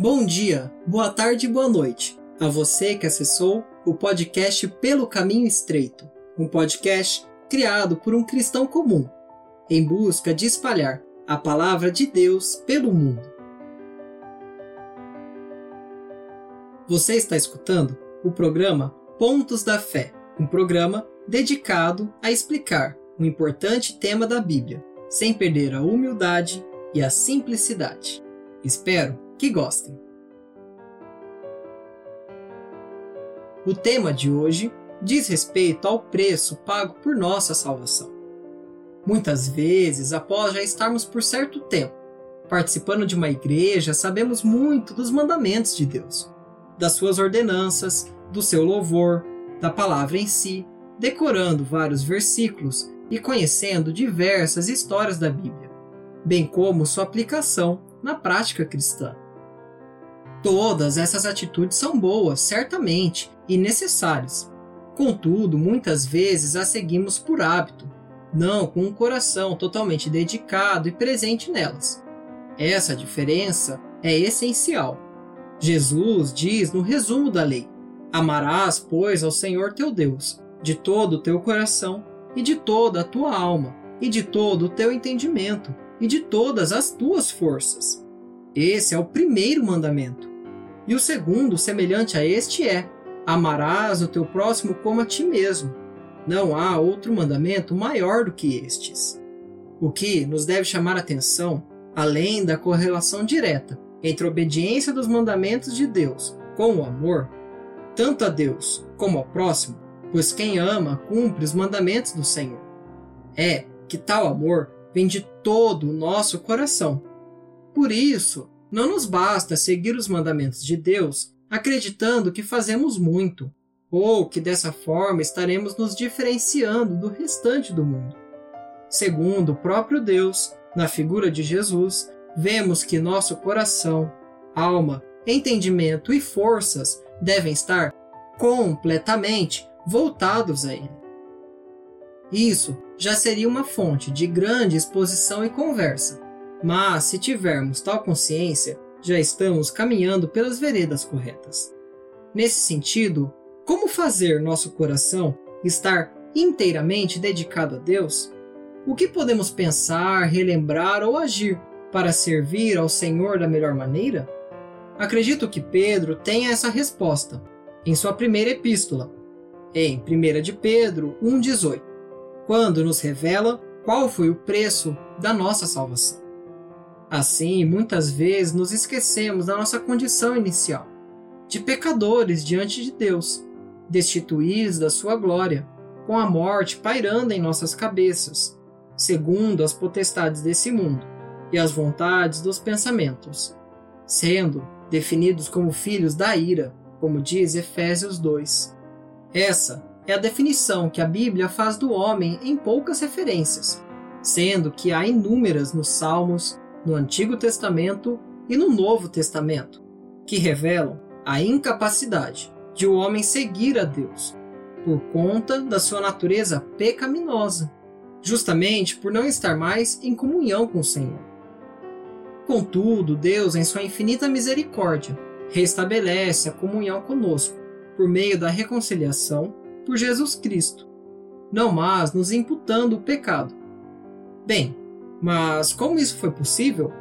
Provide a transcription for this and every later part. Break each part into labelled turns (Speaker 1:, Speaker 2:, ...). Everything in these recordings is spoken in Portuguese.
Speaker 1: Bom dia, boa tarde e boa noite a você que acessou o podcast Pelo Caminho Estreito, um podcast criado por um cristão comum, em busca de espalhar a palavra de Deus pelo mundo. Você está escutando o programa Pontos da Fé, um programa dedicado a explicar um importante tema da Bíblia, sem perder a humildade e a simplicidade. Espero que gostem. O tema de hoje diz respeito ao preço pago por nossa salvação. Muitas vezes, após já estarmos por certo tempo participando de uma igreja, sabemos muito dos mandamentos de Deus, das suas ordenanças, do seu louvor, da palavra em si, decorando vários versículos e conhecendo diversas histórias da Bíblia, bem como sua aplicação na prática cristã. Todas essas atitudes são boas, certamente, e necessárias. Contudo, muitas vezes as seguimos por hábito, não com um coração totalmente dedicado e presente nelas. Essa diferença é essencial. Jesus diz no resumo da lei: Amarás, pois, ao Senhor teu Deus, de todo o teu coração, e de toda a tua alma, e de todo o teu entendimento, e de todas as tuas forças. Esse é o primeiro mandamento. E o segundo, semelhante a este, é: Amarás o teu próximo como a ti mesmo. Não há outro mandamento maior do que estes. O que nos deve chamar atenção, além da correlação direta entre a obediência dos mandamentos de Deus com o amor, tanto a Deus como ao próximo, pois quem ama cumpre os mandamentos do Senhor. É que tal amor vem de todo o nosso coração. Por isso, não nos basta seguir os mandamentos de Deus acreditando que fazemos muito, ou que dessa forma estaremos nos diferenciando do restante do mundo. Segundo o próprio Deus, na figura de Jesus, vemos que nosso coração, alma, entendimento e forças devem estar completamente voltados a Ele. Isso já seria uma fonte de grande exposição e conversa, mas se tivermos tal consciência, já estamos caminhando pelas veredas corretas. Nesse sentido, como fazer nosso coração estar inteiramente dedicado a Deus? O que podemos pensar, relembrar ou agir para servir ao Senhor da melhor maneira? Acredito que Pedro tenha essa resposta em sua primeira epístola, em 1 de Pedro 1,18, quando nos revela qual foi o preço da nossa salvação. Assim, muitas vezes nos esquecemos da nossa condição inicial, de pecadores diante de Deus, destituídos da sua glória, com a morte pairando em nossas cabeças, segundo as potestades desse mundo e as vontades dos pensamentos, sendo definidos como filhos da ira, como diz Efésios 2. Essa é a definição que a Bíblia faz do homem em poucas referências, sendo que há inúmeras nos Salmos, no Antigo Testamento e no Novo Testamento, que revelam a incapacidade de o homem seguir a Deus, por conta da sua natureza pecaminosa, justamente por não estar mais em comunhão com o Senhor. Contudo, Deus, em sua infinita misericórdia, restabelece a comunhão conosco por meio da reconciliação por Jesus Cristo, não mais nos imputando o pecado. Bem, mas como isso foi possível?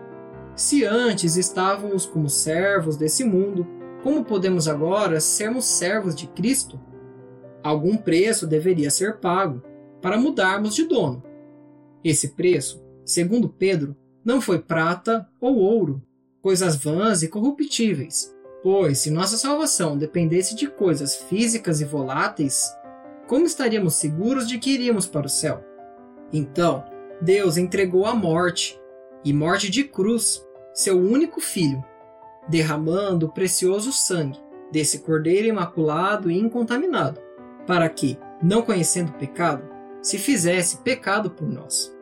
Speaker 1: Se antes estávamos como servos desse mundo, como podemos agora sermos servos de Cristo? Algum preço deveria ser pago para mudarmos de dono. Esse preço, segundo Pedro, não foi prata ou ouro, coisas vãs e corruptíveis, pois se nossa salvação dependesse de coisas físicas e voláteis, como estaríamos seguros de que iríamos para o céu? Então, Deus entregou a morte, e morte de cruz, seu único filho, derramando o precioso sangue desse cordeiro imaculado e incontaminado, para que, não conhecendo o pecado, se fizesse pecado por nós.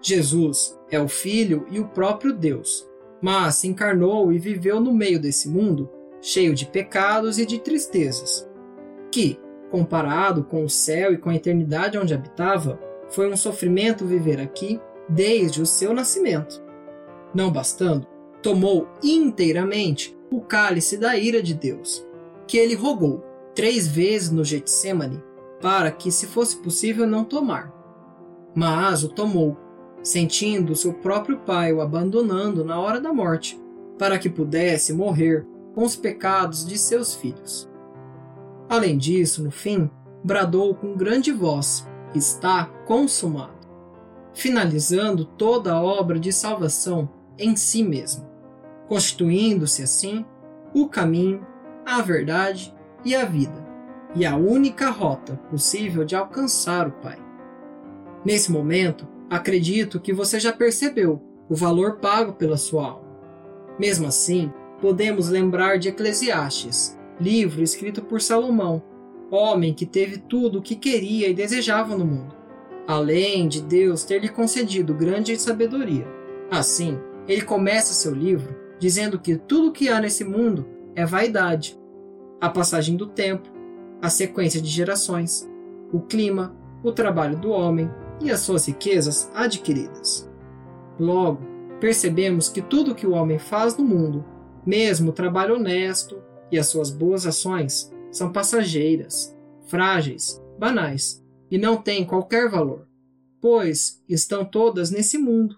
Speaker 1: Jesus é o Filho e o próprio Deus, mas se encarnou e viveu no meio desse mundo cheio de pecados e de tristezas, que, comparado com o céu e com a eternidade onde habitava, foi um sofrimento viver aqui desde o seu nascimento. Não bastando, tomou inteiramente o cálice da ira de Deus, que ele rogou três vezes no Getsemane para que, se fosse possível, não tomar. Mas o tomou, sentindo seu próprio pai o abandonando na hora da morte, para que pudesse morrer com os pecados de seus filhos. Além disso, no fim, bradou com grande voz: Está consumado, finalizando toda a obra de salvação em si mesmo, constituindo-se assim o caminho, a verdade e a vida, e a única rota possível de alcançar o Pai. Nesse momento, acredito que você já percebeu o valor pago pela sua alma. Mesmo assim, podemos lembrar de Eclesiastes, livro escrito por Salomão, homem que teve tudo o que queria e desejava no mundo, além de Deus ter lhe concedido grande sabedoria. Assim, ele começa seu livro dizendo que tudo o que há nesse mundo é vaidade, a passagem do tempo, a sequência de gerações, o clima, o trabalho do homem e as suas riquezas adquiridas. Logo, percebemos que tudo o que o homem faz no mundo, mesmo o trabalho honesto e as suas boas ações, são passageiras, frágeis, banais e não têm qualquer valor, pois estão todas nesse mundo,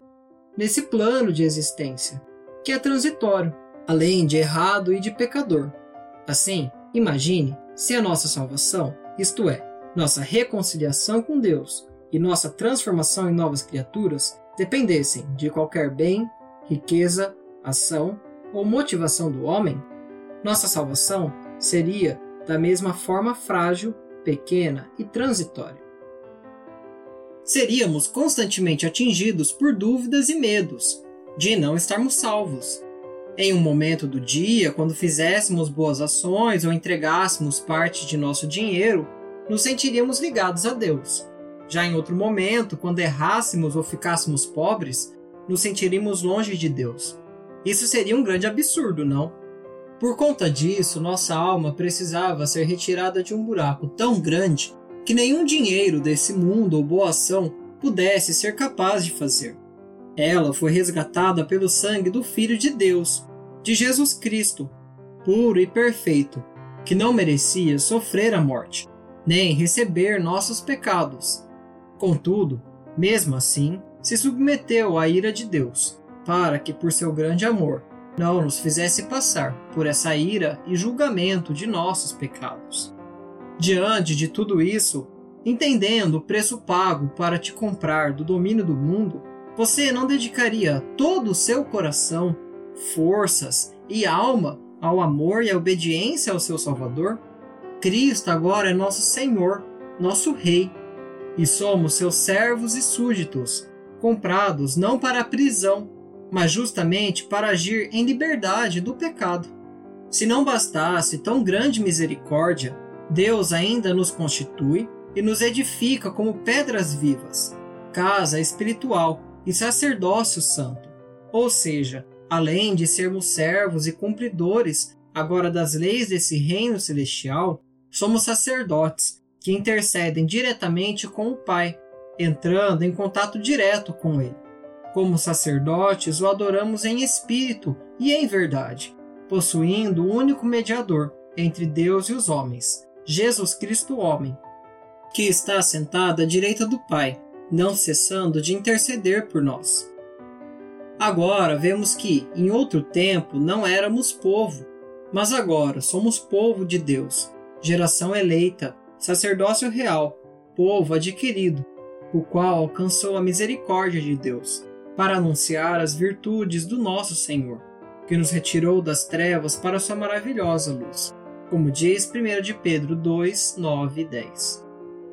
Speaker 1: nesse plano de existência, que é transitório, além de errado e de pecador. Assim, imagine se a nossa salvação, isto é, nossa reconciliação com Deus e nossa transformação em novas criaturas, dependessem de qualquer bem, riqueza, ação ou motivação do homem, nossa salvação seria da mesma forma frágil, pequena e transitória. Seríamos constantemente atingidos por dúvidas e medos de não estarmos salvos. Em um momento do dia, quando fizéssemos boas ações ou entregássemos parte de nosso dinheiro, nos sentiríamos ligados a Deus. Já em outro momento, quando errássemos ou ficássemos pobres, nos sentiríamos longe de Deus. Isso seria um grande absurdo, não? Por conta disso, nossa alma precisava ser retirada de um buraco tão grande que nenhum dinheiro desse mundo ou boa ação pudesse ser capaz de fazer. Ela foi resgatada pelo sangue do Filho de Deus, de Jesus Cristo, puro e perfeito, que não merecia sofrer a morte, nem receber nossos pecados. Contudo, mesmo assim, se submeteu à ira de Deus, para que, por seu grande amor, não nos fizesse passar por essa ira e julgamento de nossos pecados. Diante de tudo isso, entendendo o preço pago para te comprar do domínio do mundo, você não dedicaria todo o seu coração, forças e alma ao amor e à obediência ao seu Salvador? Cristo agora é nosso Senhor, nosso Rei, e somos seus servos e súditos, comprados não para a prisão, mas justamente para agir em liberdade do pecado. Se não bastasse tão grande misericórdia, Deus ainda nos constitui e nos edifica como pedras vivas, casa espiritual e sacerdócio santo. Ou seja, além de sermos servos e cumpridores agora das leis desse reino celestial, somos sacerdotes que intercedem diretamente com o Pai, entrando em contato direto com Ele. Como sacerdotes, o adoramos em espírito e em verdade, possuindo o único mediador entre Deus e os homens, Jesus Cristo, homem, que está sentado à direita do Pai, não cessando de interceder por nós. Agora vemos que, em outro tempo, não éramos povo, mas agora somos povo de Deus, geração eleita, sacerdócio real, povo adquirido, o qual alcançou a misericórdia de Deus para anunciar as virtudes do nosso Senhor, que nos retirou das trevas para sua maravilhosa luz, como diz 1 de Pedro 2, 9 e 10.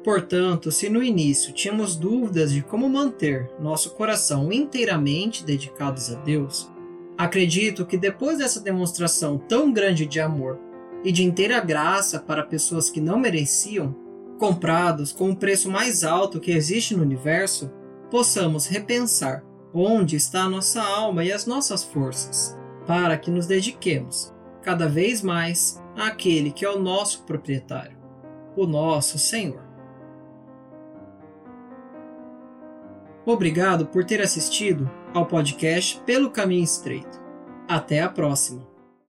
Speaker 1: Portanto, se no início tínhamos dúvidas de como manter nosso coração inteiramente dedicados a Deus, acredito que depois dessa demonstração tão grande de amor e de inteira graça para pessoas que não mereciam, comprados com o preço mais alto que existe no universo, possamos repensar onde está a nossa alma e as nossas forças, para que nos dediquemos cada vez mais àquele que é o nosso proprietário, o nosso Senhor. Obrigado por ter assistido ao podcast Pelo Caminho Estreito. Até a próxima!